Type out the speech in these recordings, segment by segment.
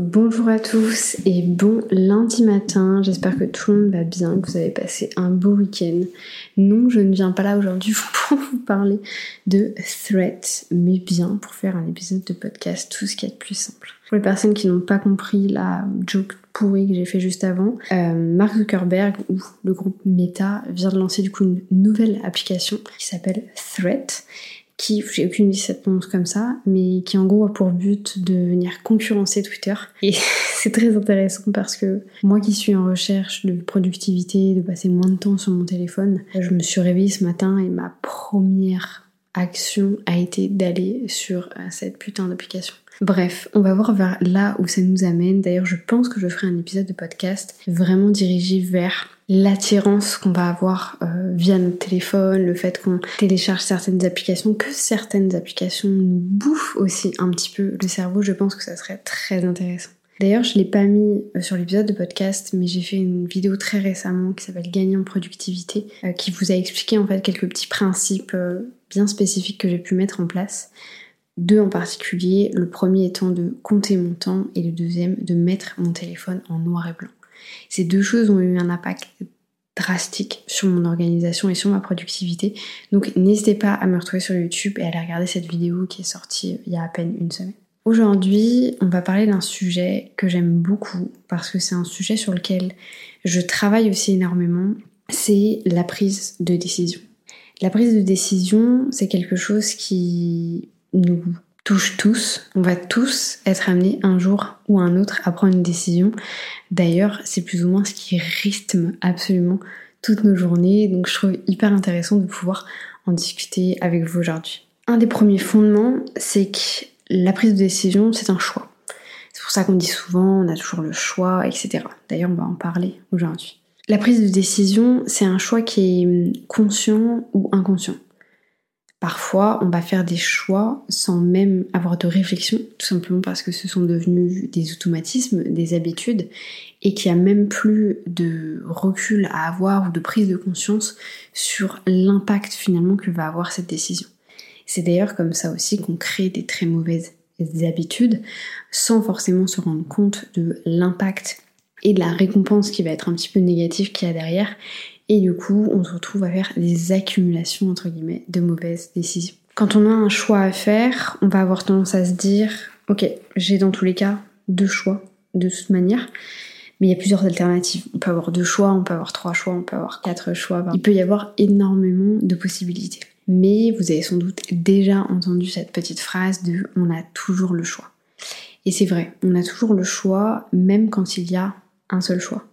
Bonjour à tous et bon lundi matin, j'espère que tout le monde va bien, que vous avez passé un beau week-end. Non, je ne viens pas là aujourd'hui pour vous parler de threat, mais bien pour faire un épisode de podcast, tout ce qui est de plus simple. Pour les personnes qui n'ont pas compris la joke pourrie que j'ai fait juste avant, euh, Mark Zuckerberg ou le groupe Meta vient de lancer du coup une nouvelle application qui s'appelle Threat qui, j'ai aucune idée comme ça, mais qui en gros a pour but de venir concurrencer Twitter. Et c'est très intéressant parce que moi qui suis en recherche de productivité, de passer moins de temps sur mon téléphone, je me suis réveillée ce matin et ma première action a été d'aller sur euh, cette putain d'application. Bref, on va voir vers là où ça nous amène. D'ailleurs, je pense que je ferai un épisode de podcast vraiment dirigé vers l'attirance qu'on va avoir euh, via notre téléphone, le fait qu'on télécharge certaines applications, que certaines applications nous bouffent aussi un petit peu le cerveau, je pense que ça serait très intéressant. D'ailleurs, je l'ai pas mis euh, sur l'épisode de podcast, mais j'ai fait une vidéo très récemment qui s'appelle Gagner en productivité, euh, qui vous a expliqué en fait quelques petits principes bien spécifiques que j'ai pu mettre en place. Deux en particulier, le premier étant de compter mon temps et le deuxième de mettre mon téléphone en noir et blanc. Ces deux choses ont eu un impact drastique sur mon organisation et sur ma productivité. Donc n'hésitez pas à me retrouver sur YouTube et à aller regarder cette vidéo qui est sortie il y a à peine une semaine. Aujourd'hui, on va parler d'un sujet que j'aime beaucoup parce que c'est un sujet sur lequel je travaille aussi énormément, c'est la prise de décision. La prise de décision, c'est quelque chose qui nous touche tous. On va tous être amenés un jour ou un autre à prendre une décision. D'ailleurs, c'est plus ou moins ce qui rythme absolument toutes nos journées. Donc je trouve hyper intéressant de pouvoir en discuter avec vous aujourd'hui. Un des premiers fondements, c'est que la prise de décision, c'est un choix. C'est pour ça qu'on dit souvent, on a toujours le choix, etc. D'ailleurs, on va en parler aujourd'hui. La prise de décision, c'est un choix qui est conscient ou inconscient. Parfois, on va faire des choix sans même avoir de réflexion, tout simplement parce que ce sont devenus des automatismes, des habitudes, et qu'il n'y a même plus de recul à avoir ou de prise de conscience sur l'impact finalement que va avoir cette décision. C'est d'ailleurs comme ça aussi qu'on crée des très mauvaises habitudes sans forcément se rendre compte de l'impact et de la récompense qui va être un petit peu négative qu'il y a derrière et du coup, on se retrouve à faire des accumulations, entre guillemets, de mauvaises décisions. Quand on a un choix à faire, on va avoir tendance à se dire, ok, j'ai dans tous les cas deux choix, de toute manière, mais il y a plusieurs alternatives. On peut avoir deux choix, on peut avoir trois choix, on peut avoir quatre choix. Il peut y avoir énormément de possibilités. Mais vous avez sans doute déjà entendu cette petite phrase de on a toujours le choix. Et c'est vrai, on a toujours le choix, même quand il y a un seul choix.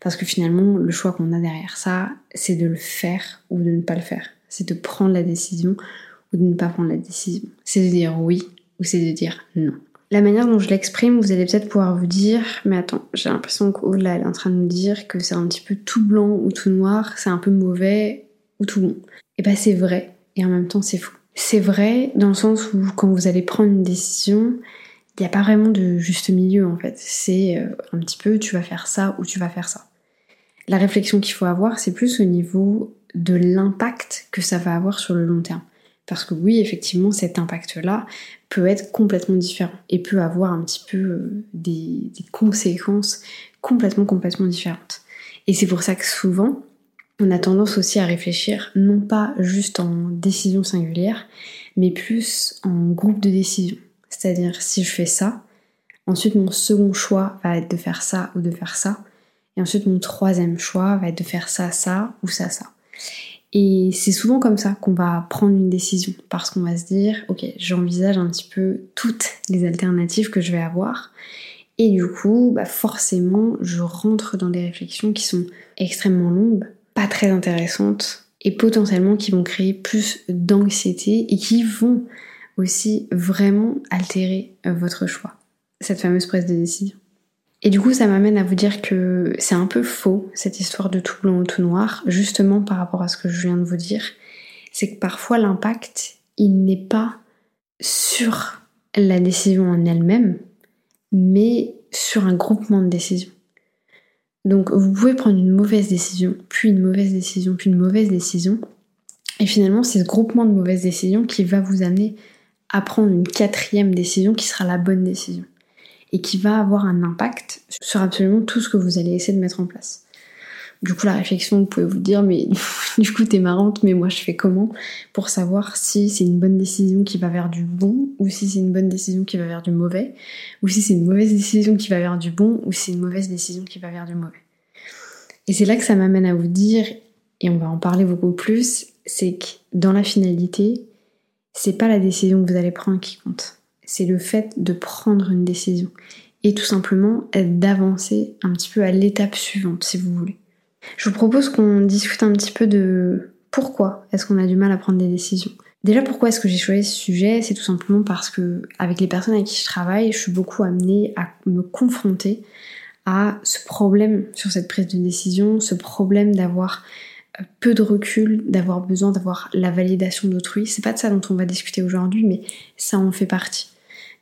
Parce que finalement, le choix qu'on a derrière ça, c'est de le faire ou de ne pas le faire. C'est de prendre la décision ou de ne pas prendre la décision. C'est de dire oui ou c'est de dire non. La manière dont je l'exprime, vous allez peut-être pouvoir vous dire, mais attends, j'ai l'impression qu'au-delà, elle est en train de nous dire que c'est un petit peu tout blanc ou tout noir, c'est un peu mauvais ou tout bon. Et bah c'est vrai, et en même temps c'est faux. C'est vrai dans le sens où quand vous allez prendre une décision, il n'y a pas vraiment de juste milieu en fait. C'est euh, un petit peu tu vas faire ça ou tu vas faire ça. La réflexion qu'il faut avoir, c'est plus au niveau de l'impact que ça va avoir sur le long terme. Parce que oui, effectivement, cet impact-là peut être complètement différent et peut avoir un petit peu euh, des, conséquences complètement, complètement différentes. Et c'est pour ça que souvent, on a tendance aussi à réfléchir non pas juste en décision singulière, mais plus en groupe de décision. C'est-à-dire si je fais ça, ensuite mon second choix va être de faire ça ou de faire ça, et ensuite, mon troisième choix va être de faire ça, ça ou ça, ça. Et c'est souvent comme ça qu'on va prendre une décision, parce qu'on va se dire, ok, j'envisage un petit peu toutes les alternatives que je vais avoir. Et du coup, bah forcément, je rentre dans des réflexions qui sont extrêmement longues, pas très intéressantes, et potentiellement qui vont créer plus d'anxiété et qui vont aussi vraiment altérer euh, votre choix. Cette fameuse prise de décision. Et du coup, ça m'amène à vous dire que c'est un peu faux, cette histoire de tout blanc ou tout noir, justement par rapport à ce que je viens de vous dire. C'est que parfois l'impact, il n'est pas sur la décision en elle-même, mais sur un groupement de décisions. Donc vous pouvez prendre une mauvaise décision, puis une mauvaise décision, puis une mauvaise décision. Et finalement, c'est ce groupement de mauvaises décisions qui va vous amener à prendre une quatrième décision qui sera la bonne décision. Et qui va avoir un impact sur absolument tout ce que vous allez essayer de mettre en place. Du coup, la réflexion, vous pouvez vous dire, mais du coup, t'es marrante, mais moi, je fais comment pour savoir si c'est une bonne décision qui va vers du bon, ou si c'est une bonne décision qui va vers du mauvais, ou si c'est une mauvaise décision qui va vers du bon, ou si c'est une mauvaise décision qui va vers du mauvais. Et c'est là que ça m'amène à vous dire, et on va en parler beaucoup plus, c'est que dans la finalité, c'est pas la décision que vous allez prendre qui compte. C'est le fait de prendre une décision. Et tout simplement d'avancer un petit peu à l'étape suivante, si vous voulez. Je vous propose qu'on discute un petit peu de pourquoi est-ce qu'on a du mal à prendre des décisions. Déjà, pourquoi est-ce que j'ai choisi ce sujet? C'est tout simplement parce que, avec les personnes avec qui je travaille, je suis beaucoup amenée à me confronter à ce problème sur cette prise de décision, ce problème d'avoir euh, peu de recul, d'avoir besoin d'avoir la validation d'autrui. C'est pas de ça dont on va discuter aujourd'hui, mais ça en fait partie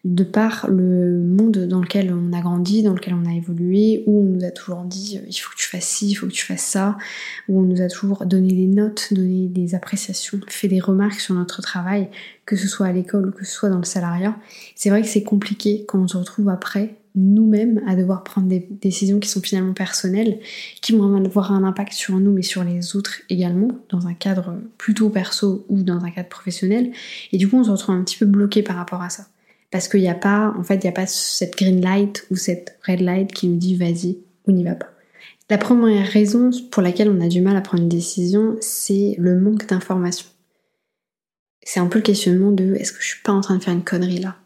de par le monde dans lequel on a grandi, dans lequel on a évolué, où on nous a toujours dit euh, il faut que tu fasses ci, il faut que tu fasses ça, où on nous a toujours donné des notes, donné des appréciations, fait des remarques sur notre travail, que ce soit à l'école ou que ce soit dans le salariat. C'est vrai que c'est compliqué quand on se retrouve après nous-mêmes à devoir prendre des décisions qui sont finalement personnelles, qui vont avoir un impact sur nous mais sur les autres également, dans un cadre plutôt perso ou dans un cadre professionnel. Et du coup on se retrouve un petit peu bloqué par rapport à ça. Parce qu'il n'y a pas, en fait, il n'y a pas cette green light ou cette red light qui nous dit vas-y ou n'y va pas. La première raison pour laquelle on a du mal à prendre une décision, c'est le manque d'information. C'est un peu le questionnement de est-ce que je suis pas en train de faire une connerie là?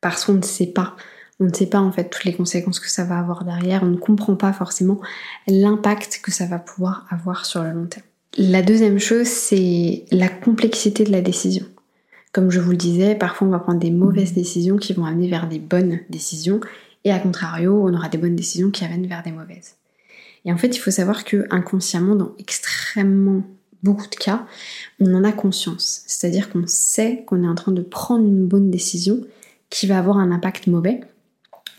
Parce qu'on ne sait pas. On ne sait pas en fait toutes les conséquences que ça va avoir derrière. On ne comprend pas forcément l'impact que ça va pouvoir avoir sur le long terme. La deuxième chose, c'est la complexité de la décision. Comme je vous le disais, parfois on va prendre des mauvaises décisions qui vont amener vers des bonnes décisions, et à contrario, on aura des bonnes décisions qui amènent vers des mauvaises. Et en fait, il faut savoir que inconsciemment, dans extrêmement beaucoup de cas, on en a conscience. C'est-à-dire qu'on sait qu'on est en train de prendre une bonne décision qui va avoir un impact mauvais,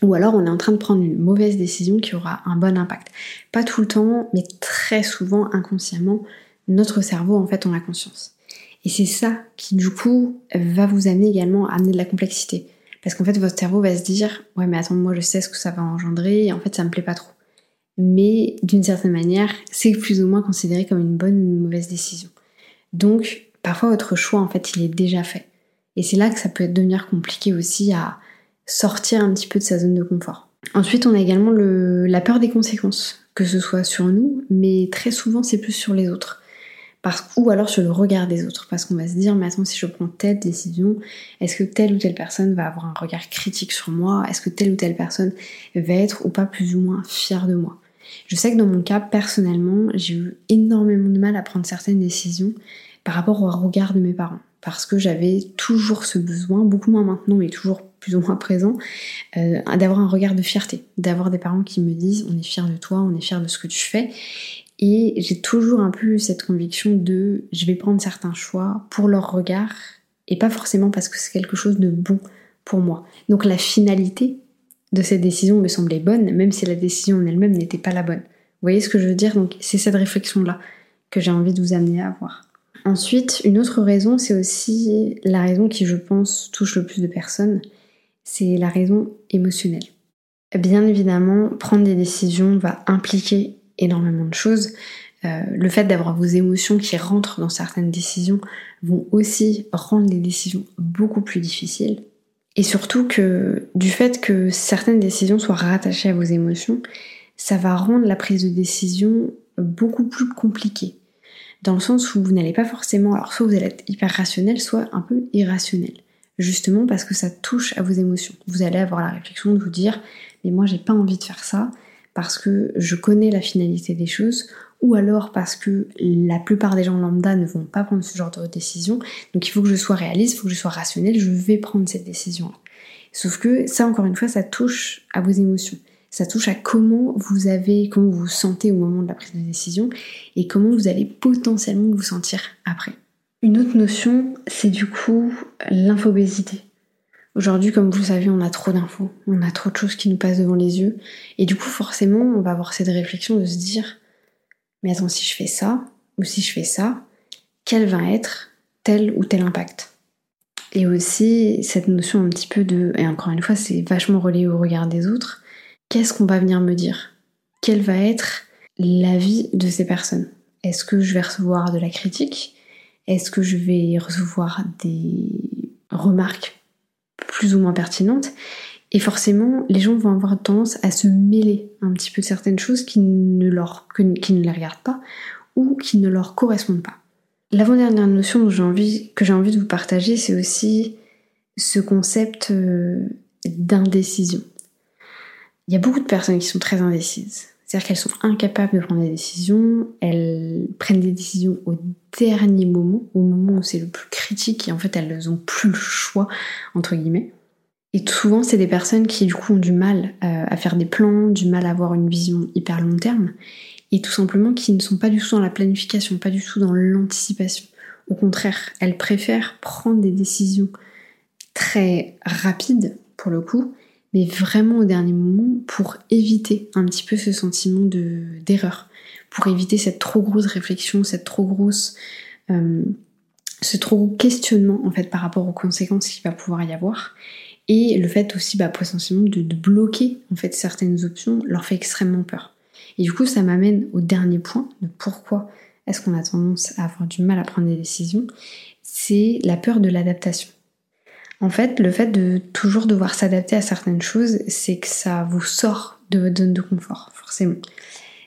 ou alors on est en train de prendre une mauvaise décision qui aura un bon impact. Pas tout le temps, mais très souvent inconsciemment, notre cerveau en fait on a conscience. Et c'est ça qui du coup va vous amener également à amener de la complexité. Parce qu'en fait votre cerveau va se dire ouais mais attends moi je sais ce que ça va engendrer et en fait ça me plaît pas trop. Mais d'une certaine manière c'est plus ou moins considéré comme une bonne ou une mauvaise décision. Donc parfois votre choix en fait il est déjà fait. Et c'est là que ça peut devenir compliqué aussi à sortir un petit peu de sa zone de confort. Ensuite on a également la peur des conséquences, que ce soit sur nous, mais très souvent c'est plus sur les autres ou alors sur le regard des autres, parce qu'on va se dire, mais attends, si je prends telle décision, est-ce que telle ou telle personne va avoir un regard critique sur moi? Est-ce que telle ou telle personne va être ou pas plus ou moins fière de moi? Je sais que dans mon cas, personnellement, j'ai eu énormément de mal à prendre certaines décisions par rapport au regard de mes parents, parce que j'avais toujours ce besoin, beaucoup moins maintenant, mais toujours plus ou moins présent, euh, d'avoir un regard de fierté, d'avoir des parents qui me disent on est fier de toi, on est fier de ce que tu fais, et j'ai toujours un peu cette conviction de je vais prendre certains choix pour leur regard et pas forcément parce que c'est quelque chose de bon pour moi. Donc la finalité de cette décision me semblait bonne, même si la décision en elle-même n'était pas la bonne. Vous voyez ce que je veux dire? Donc c'est cette réflexion-là que j'ai envie de vous amener à avoir. Ensuite, une autre raison, c'est aussi la raison qui, je pense, touche le plus de personnes, c'est la raison émotionnelle. Bien évidemment, prendre des décisions va impliquer énormément de choses. Euh, le fait d'avoir vos émotions qui rentrent dans certaines décisions vont aussi rendre les décisions beaucoup plus difficiles. Et surtout que du fait que certaines décisions soient rattachées à vos émotions, ça va rendre la prise de décision beaucoup plus compliquée. Dans le sens où vous n'allez pas forcément, alors soit vous allez être hyper rationnel, soit un peu irrationnel. Justement parce que ça touche à vos émotions. Vous allez avoir la réflexion de vous dire, mais moi j'ai pas envie de faire ça, parce que je connais la finalité des choses, ou alors parce que la plupart des gens lambda ne vont pas prendre ce genre de décision. Donc il faut que je sois réaliste, il faut que je sois rationnel, je vais prendre cette décision-là. Sauf que ça, encore une fois, ça touche à vos émotions. Ça touche à comment vous avez, comment vous vous sentez au moment de la prise de décision et comment vous allez potentiellement vous sentir après. Une autre notion, c'est du coup l'infobésité. Aujourd'hui, comme vous le savez, on a trop d'infos, on a trop de choses qui nous passent devant les yeux. Et du coup, forcément, on va avoir cette réflexion de se dire, mais attends, si je fais ça, ou si je fais ça, quel va être tel ou tel impact? Et aussi cette notion un petit peu de, et encore une fois c'est vachement relié au regard des autres, qu'est-ce qu'on va venir me dire? Quelle va être l'avis de ces personnes? Est-ce que je vais recevoir de la critique? Est-ce que je vais recevoir des remarques plus ou moins pertinentes et forcément, les gens vont avoir tendance à se mêler un petit peu de certaines choses qui ne, leur, qui ne les regardent pas ou qui ne leur correspondent pas. L'avant-dernière notion j'ai envie, que j'ai envie de vous partager, c'est aussi ce concept euh, d'indécision. Il y a beaucoup de personnes qui sont très indécises. C'est-à-dire qu'elles sont incapables de prendre des décisions, elles prennent des décisions au dernier moment, au moment où c'est le plus critique et en fait elles n'ont plus le choix, entre guillemets. Et souvent, c'est des personnes qui du coup ont du mal euh, à faire des plans, du mal à avoir une vision hyper long terme, et tout simplement qui ne sont pas du tout dans la planification, pas du tout dans l'anticipation. Au contraire, elles préfèrent prendre des décisions très rapides, pour le coup, vraiment au dernier moment pour éviter un petit peu ce sentiment d'erreur, pour éviter cette trop grosse réflexion, cette trop grosse... Euh, ce trop gros questionnement en fait par rapport aux conséquences qu'il va pouvoir y avoir et le fait aussi, bah, potentiellement, de, bloquer en fait certaines options leur fait extrêmement peur. Et du coup, ça m'amène au dernier point de pourquoi est-ce qu'on a tendance à avoir du mal à prendre des décisions. C'est la peur de l'adaptation. En fait, le fait de toujours devoir s'adapter à certaines choses, c'est que ça vous sort de votre zone de confort, forcément.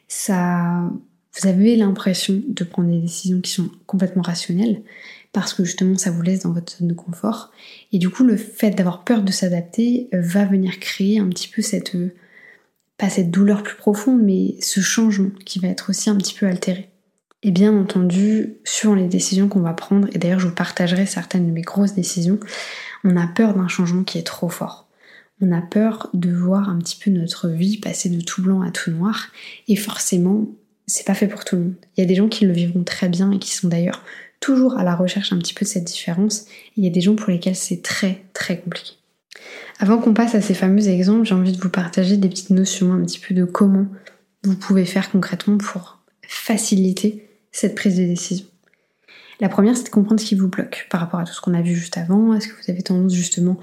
Ça, vous avez l'impression de prendre des décisions qui sont complètement rationnelles, parce que justement ça vous laisse dans votre zone de confort. Et du coup, le fait d'avoir peur de s'adapter euh, va venir créer un petit peu cette, euh, pas cette douleur plus profonde, mais ce changement qui va être aussi un petit peu altéré. Et bien entendu, suivant les décisions qu'on va prendre, et d'ailleurs je vous partagerai certaines de mes grosses décisions, on a peur d'un changement qui est trop fort. On a peur de voir un petit peu notre vie passer de tout blanc à tout noir, et forcément, c'est pas fait pour tout le monde. Il y a des gens qui le vivront très bien et qui sont d'ailleurs toujours à la recherche un petit peu de cette différence. Il y a des gens pour lesquels c'est très très compliqué. Avant qu'on passe à ces fameux exemples, j'ai envie de vous partager des petites notions un petit peu de comment vous pouvez faire concrètement pour faciliter cette prise de décision. La première, c'est de comprendre ce qui vous bloque par rapport à tout ce qu'on a vu juste avant. Est-ce que vous avez tendance justement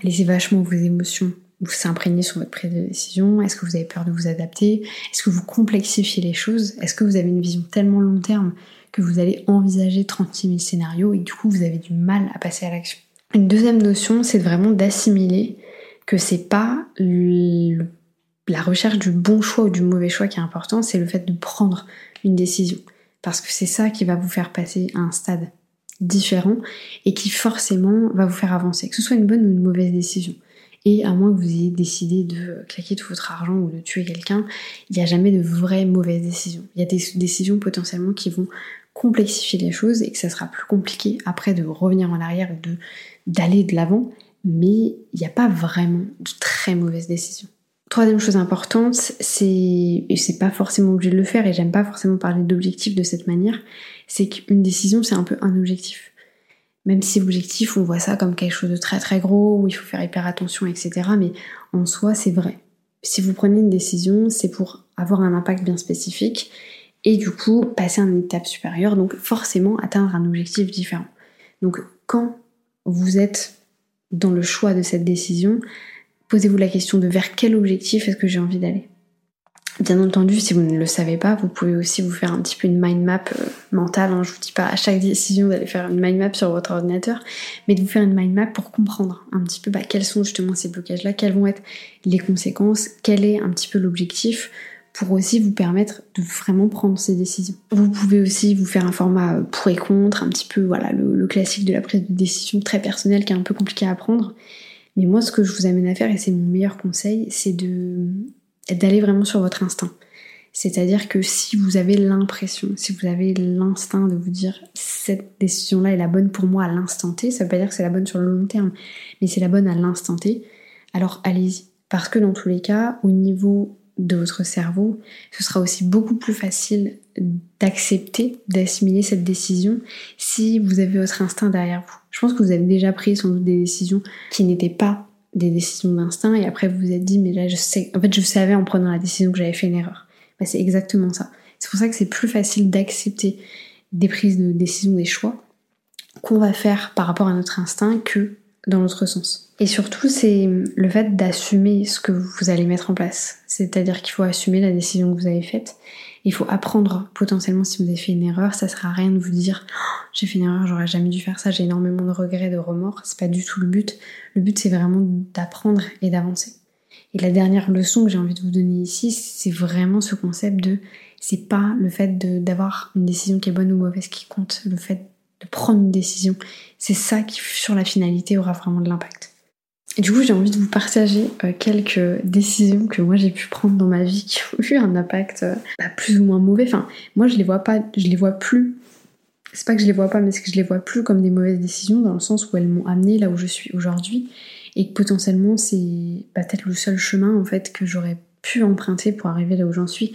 à laisser vachement vos émotions vous s'imprégner sur votre prise de décision? Est-ce que vous avez peur de vous adapter? Est-ce que vous complexifiez les choses? Est-ce que vous avez une vision tellement long terme que vous allez envisager 36 000 scénarios et du coup vous avez du mal à passer à l'action? Une deuxième notion, c'est vraiment d'assimiler que c'est pas la recherche du bon choix ou du mauvais choix qui est important, c'est le fait de prendre une décision. Parce que c'est ça qui va vous faire passer à un stade différent et qui forcément va vous faire avancer, que ce soit une bonne ou une mauvaise décision. Et à moins que vous ayez décidé de claquer tout votre argent ou de tuer quelqu'un, il n'y a jamais de vraie mauvaise décision. Il y a des décisions potentiellement qui vont complexifier les choses et que ça sera plus compliqué après de revenir en arrière et d'aller de l'avant, mais il n'y a pas vraiment de très mauvaises décisions. Troisième chose importante, c'est, et c'est pas forcément obligé de le faire, et j'aime pas forcément parler d'objectif de cette manière, c'est qu'une décision c'est un peu un objectif. Même si l'objectif, on voit ça comme quelque chose de très très gros, où il faut faire hyper attention, etc. Mais en soi, c'est vrai. Si vous prenez une décision, c'est pour avoir un impact bien spécifique et du coup passer à une étape supérieure, donc forcément atteindre un objectif différent. Donc quand vous êtes dans le choix de cette décision, posez-vous la question de vers quel objectif est-ce que j'ai envie d'aller. Bien entendu, si vous ne le savez pas, vous pouvez aussi vous faire un petit peu une mind map euh, mentale. Hein. Je vous dis pas à chaque décision d'aller faire une mind map sur votre ordinateur, mais de vous faire une mind map pour comprendre un petit peu bah, quels sont justement ces blocages-là, quelles vont être les conséquences, quel est un petit peu l'objectif pour aussi vous permettre de vraiment prendre ces décisions. Vous pouvez aussi vous faire un format euh, pour et contre, un petit peu voilà le, classique de la prise de décision très personnelle qui est un peu compliqué à prendre. Mais moi, ce que je vous amène à faire, et c'est mon meilleur conseil, c'est d'aller vraiment sur votre instinct. C'est-à-dire que si vous avez l'impression, si vous avez l'instinct de vous dire cette décision-là est la bonne pour moi à l'instant T, ça veut pas dire que c'est la bonne sur le long terme, mais c'est la bonne à l'instant T, alors allez-y. Parce que dans tous les cas, au niveau de votre cerveau, ce sera aussi beaucoup plus facile d'accepter, d'assimiler cette décision si vous avez votre instinct derrière vous. Je pense que vous avez déjà pris sans doute des décisions qui n'étaient pas des décisions d'instinct et après vous vous êtes dit mais là je sais, en fait je savais en prenant la décision que j'avais fait une erreur. Bah, c'est exactement ça. C'est pour ça que c'est plus facile d'accepter des prises de décision, des choix qu'on va faire par rapport à notre instinct que dans l'autre sens. Et surtout, c'est le fait d'assumer ce que vous allez mettre en place. C'est-à-dire qu'il faut assumer la décision que vous avez faite. Il faut apprendre potentiellement si vous avez fait une erreur. Ça sert à rien de vous dire oh, j'ai fait une erreur, j'aurais jamais dû faire ça, j'ai énormément de regrets, de remords. C'est pas du tout le but. Le but, c'est vraiment d'apprendre et d'avancer. Et la dernière leçon que j'ai envie de vous donner ici, c'est vraiment ce concept de c'est pas le fait d'avoir une décision qui est bonne ou mauvaise qui compte, le fait de prendre une décision. C'est ça qui, sur la finalité, aura vraiment de l'impact. Et du coup, j'ai envie de vous partager euh, quelques décisions que moi j'ai pu prendre dans ma vie qui ont eu un impact euh, bah, plus ou moins mauvais. Enfin, moi je les vois pas, je les vois plus. C'est pas que je les vois pas, mais c'est que je les vois plus comme des mauvaises décisions dans le sens où elles m'ont amené là où je suis aujourd'hui et que potentiellement c'est bah, peut-être le seul chemin en fait que j'aurais pu emprunter pour arriver là où j'en suis.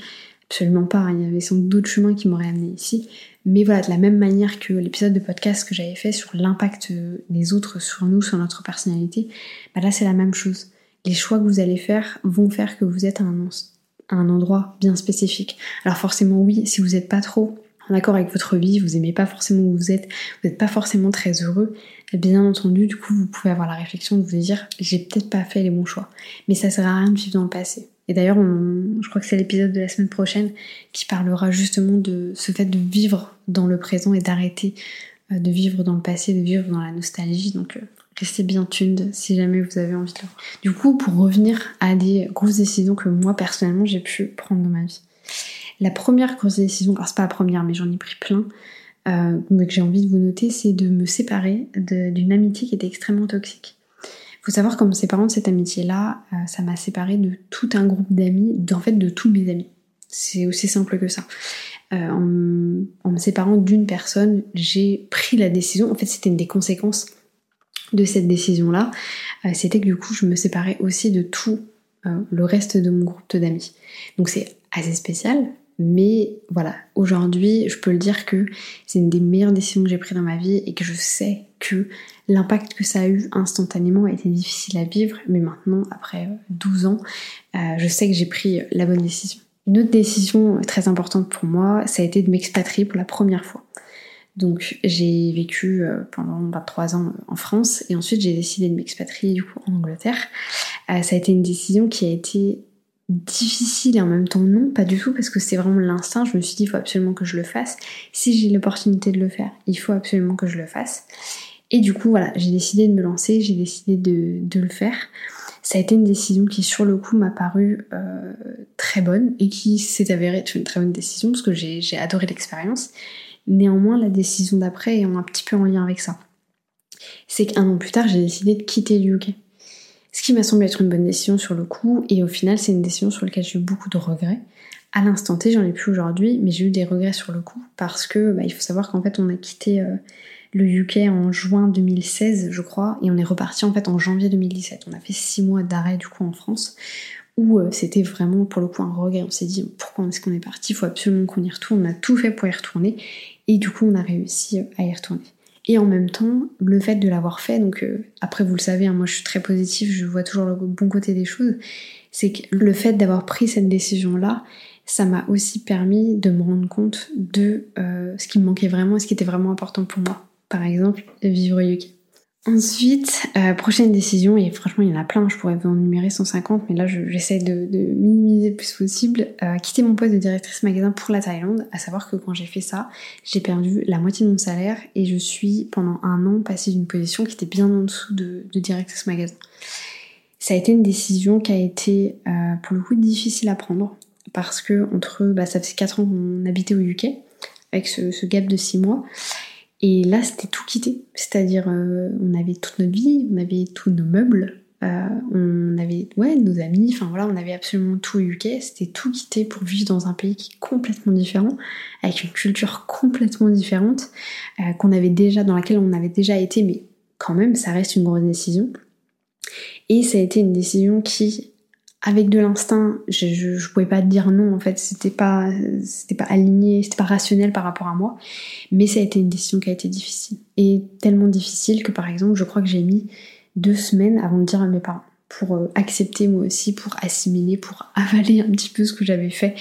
Absolument pas, hein. il y avait sans doute d'autres chemins qui m'auraient amené ici, mais voilà, de la même manière que l'épisode de podcast que j'avais fait sur l'impact euh, des autres sur nous, sur notre personnalité, bah là c'est la même chose. Les choix que vous allez faire vont faire que vous êtes à un, endroit bien spécifique. Alors forcément oui, si vous n'êtes pas trop en accord avec votre vie, vous aimez pas forcément où vous êtes, vous n'êtes pas forcément très heureux, bien entendu, du coup, vous pouvez avoir la réflexion de vous dire j'ai peut-être pas fait les bons choix. Mais ça sert à rien de vivre dans le passé. Et d'ailleurs, je crois que c'est l'épisode de la semaine prochaine qui parlera justement de ce fait de vivre dans le présent et d'arrêter euh, de vivre dans le passé, de vivre dans la nostalgie. Donc, euh, restez bien tuned si jamais vous avez envie de le voir. Du coup, pour revenir à des grosses décisions que moi, personnellement, j'ai pu prendre dans ma vie. La première grosse décision, alors c'est pas la première, mais j'en ai pris plein, euh, que j'ai envie de vous noter, c'est de me séparer d'une amitié qui était extrêmement toxique. Faut savoir qu'en me séparant de cette amitié-là, euh, ça m'a séparé de tout un groupe d'amis, en fait de tous mes amis. C'est aussi simple que ça. Euh, en, me séparant d'une personne, j'ai pris la décision, en fait c'était une des conséquences de cette décision-là, c'était que du coup je me séparais aussi de tout le reste de mon groupe d'amis. Donc c'est assez spécial, mais voilà, aujourd'hui, je peux le dire que c'est une des meilleures décisions que j'ai prises dans ma vie et que je sais que l'impact que ça a eu instantanément a été difficile à vivre, mais maintenant, après 12 ans, euh, je sais que j'ai pris la bonne décision. Une autre décision très importante pour moi, ça a été de m'expatrier pour la première fois. Donc j'ai vécu euh, pendant 23 ans en France et ensuite j'ai décidé de m'expatrier du coup en Angleterre. Euh, ça a été une décision qui a été difficile et en même temps non, pas du tout, parce que c'est vraiment l'instinct. Je me suis dit, il faut absolument que je le fasse. Si j'ai l'opportunité de le faire, il faut absolument que je le fasse. Et du coup, voilà, j'ai décidé de me lancer, j'ai décidé de, le faire. Ça a été une décision qui, sur le coup, m'a paru euh, très bonne et qui s'est avérée être une très bonne décision parce que j'ai adoré l'expérience. Néanmoins, la décision d'après est un petit peu en lien avec ça. C'est qu'un an plus tard, j'ai décidé de quitter le UK. Ce qui m'a semblé être une bonne décision sur le coup, et au final, c'est une décision sur laquelle j'ai eu beaucoup de regrets. À l'instant T, j'en ai plus aujourd'hui, mais j'ai eu des regrets sur le coup parce que bah, il faut savoir qu'en fait, on a quitté euh, le UK en juin 2016, je crois, et on est reparti en fait en janvier 2017. On a fait six mois d'arrêt du coup en France où euh, c'était vraiment pour le coup un regret. On s'est dit pourquoi est-ce qu'on est parti? Il faut absolument qu'on y retourne. On a tout fait pour y retourner et du coup on a réussi euh, à y retourner. Et en même temps, le fait de l'avoir fait, donc euh, après vous le savez, hein, moi je suis très positive, je vois toujours le bon côté des choses, c'est que le fait d'avoir pris cette décision-là, ça m'a aussi permis de me rendre compte de ce qui me manquait vraiment et ce qui était vraiment important pour moi. Par exemple, vivre UK. Ensuite, euh, prochaine décision, et franchement il y en a plein, je pourrais vous en numérer 150, mais là j'essaie de, minimiser le plus possible, euh, quitter mon poste de directrice magasin pour la Thaïlande, à savoir que quand j'ai fait ça, j'ai perdu la moitié de mon salaire et je suis pendant un an passée d'une position qui était bien en dessous de, directrice magasin. Ça a été une décision qui a été euh, pour le coup difficile à prendre, parce que entre, bah, ça faisait 4 ans qu'on habitait au UK, avec ce, ce gap de 6 mois, et là, c'était tout quitté. C'est-à-dire, euh, on avait toute notre vie, on avait tous nos meubles, euh, on avait ouais, nos amis, enfin voilà, on avait absolument tout au UK. C'était tout quitté pour vivre dans un pays qui est complètement différent, avec une culture complètement différente, euh, qu'on avait déjà, dans laquelle on avait déjà été, mais quand même, ça reste une grosse décision. Et ça a été une décision qui avec de l'instinct, je, je, pouvais pas dire non en fait, c'était pas pas aligné, c'était pas rationnel par rapport à moi, mais ça a été une décision qui a été difficile. Et tellement difficile que par exemple, je crois que j'ai mis deux semaines avant de dire à mes parents pour euh, accepter moi aussi, pour assimiler, pour avaler un petit peu ce que j'avais fait.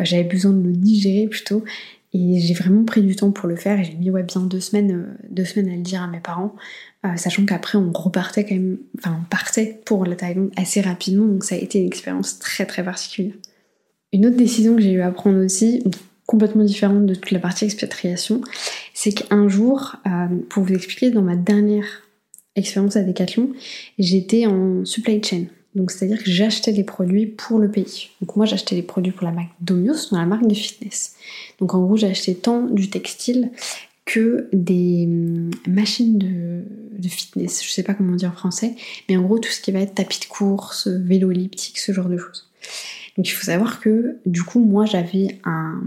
Euh, j'avais besoin de le digérer plutôt. Et j'ai vraiment pris du temps pour le faire et j'ai mis ouais, bien deux semaines, euh, deux semaines à le dire à mes parents, euh, sachant qu'après on repartait quand même, enfin on partait pour la Thaïlande assez rapidement, donc ça a été une expérience très très particulière. Une autre décision que j'ai eu à prendre aussi, complètement différente de toute la partie expatriation, c'est qu'un jour, euh, pour vous expliquer, dans ma dernière expérience à Decathlon, j'étais en supply chain. Donc c'est-à-dire que j'achetais des produits pour le pays. Donc moi j'achetais des produits pour la marque Domios, dans la marque de fitness. Donc en gros j'achetais tant du textile que des hum, machines de, fitness, je sais pas comment dire en français, mais en gros tout ce qui va être tapis de course, vélo elliptique, ce genre de choses. Donc il faut savoir que du coup moi j'avais un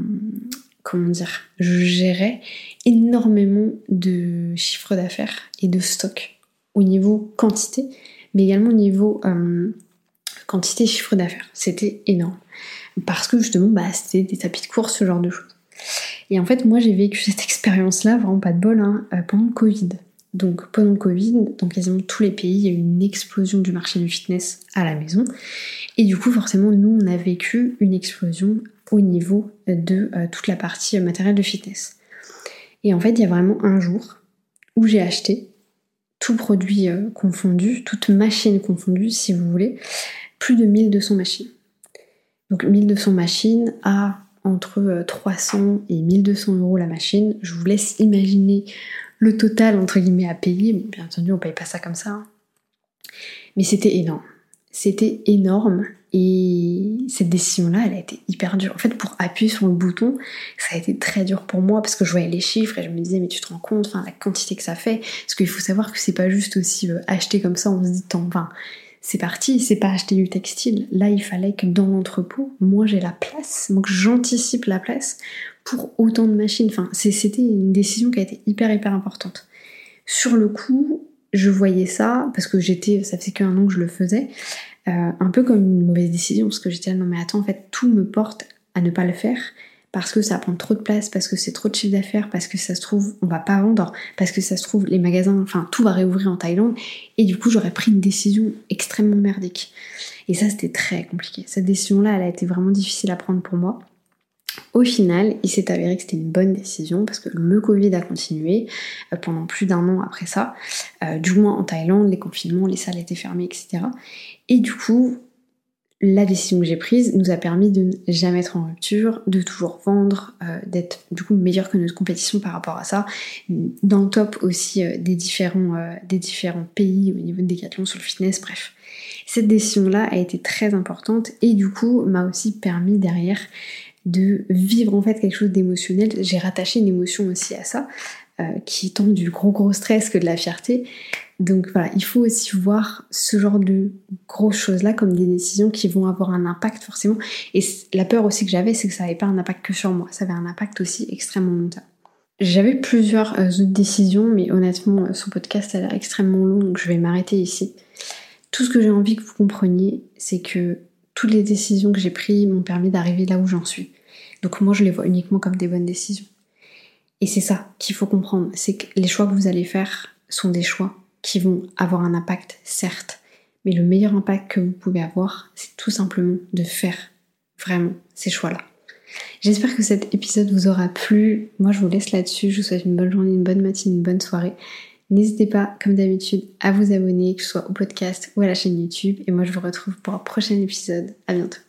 comment dire, je gérais énormément de chiffres d'affaires et de stock au niveau quantité, mais également au niveau euh, quantité chiffre d'affaires. C'était énorme. Parce que justement, bah, c'était des tapis de course, ce genre de choses. Et en fait, moi, j'ai vécu cette expérience-là, vraiment pas de bol, hein, euh, pendant le Covid. Donc pendant le Covid, dans quasiment tous les pays, il y a eu une explosion du marché du fitness à la maison. Et du coup, forcément, nous, on a vécu une explosion au niveau de euh, toute la partie matérielle de fitness. Et en fait, il y a vraiment un jour où j'ai acheté tout produit euh, confondu, toute machine confondue, si vous voulez, plus de 1200 machines. Donc 1200 machines à entre 300 euh, et 1200 euros la machine. Je vous laisse imaginer le total entre guillemets à payer. Bien entendu, on paye pas ça comme ça. Hein. Mais c'était énorme. C'était énorme et cette décision-là, elle a été hyper dure. En fait, pour appuyer sur le bouton, ça a été très dur pour moi parce que je voyais les chiffres et je me disais, mais tu te rends compte, enfin, la quantité que ça fait. Parce qu'il faut savoir que c'est pas juste aussi euh, acheter comme ça, on se dit, enfin, c'est parti, c'est pas acheter du textile. Là, il fallait que dans l'entrepôt, moi j'ai la place, que j'anticipe la place pour autant de machines. Enfin, c'était une décision qui a été hyper, hyper importante. Sur le coup, je voyais ça parce que j'étais, ça faisait qu'un an que je le faisais. Euh, un peu comme une mauvaise décision, parce que j'étais là, non mais attends, en fait, tout me porte à ne pas le faire, parce que ça prend trop de place, parce que c'est trop de chiffre d'affaires, parce que ça se trouve, on va pas vendre, parce que ça se trouve, les magasins, enfin, tout va réouvrir en Thaïlande, et du coup, j'aurais pris une décision extrêmement merdique. Et ça, c'était très compliqué. Cette décision-là, elle a été vraiment difficile à prendre pour moi. Au final, il s'est avéré que c'était une bonne décision parce que le Covid a continué euh, pendant plus d'un an après ça. Euh, du moins en Thaïlande, les confinements, les salles étaient fermées, etc. Et du coup, la décision que j'ai prise nous a permis de ne jamais être en rupture, de toujours vendre, euh, d'être du coup meilleur que notre compétition par rapport à ça, dans le top aussi des, différents, des différents pays au niveau de Decathlon sur le fitness, bref. Cette décision-là a été très importante et du coup m'a aussi permis derrière de vivre en fait quelque chose d'émotionnel. J'ai rattaché une émotion aussi à ça, euh, qui est tant du gros gros stress que de la fierté. Donc voilà, il faut aussi voir ce genre de grosses choses-là comme des décisions qui vont avoir un impact forcément. Et la peur aussi que j'avais, c'est que ça n'avait pas un impact que sur moi, ça avait un impact aussi extrêmement long. J'avais plusieurs euh, autres décisions, mais honnêtement, euh, ce podcast a l'air extrêmement long, donc je vais m'arrêter ici. Tout ce que j'ai envie que vous compreniez, c'est que toutes les décisions que j'ai prises m'ont permis d'arriver là où j'en suis. Donc moi je les vois uniquement comme des bonnes décisions. Et c'est ça qu'il faut comprendre, c'est que les choix que vous allez faire sont des choix qui vont avoir un impact, certes, mais le meilleur impact que vous pouvez avoir, c'est tout simplement de faire vraiment ces choix-là. J'espère que cet épisode vous aura plu. Moi, je vous laisse là-dessus. Je vous souhaite une bonne journée, une bonne matinée, une bonne soirée. N'hésitez pas, comme d'habitude, à vous abonner, que ce soit au podcast ou à la chaîne YouTube. Et moi, je vous retrouve pour un prochain épisode. À bientôt.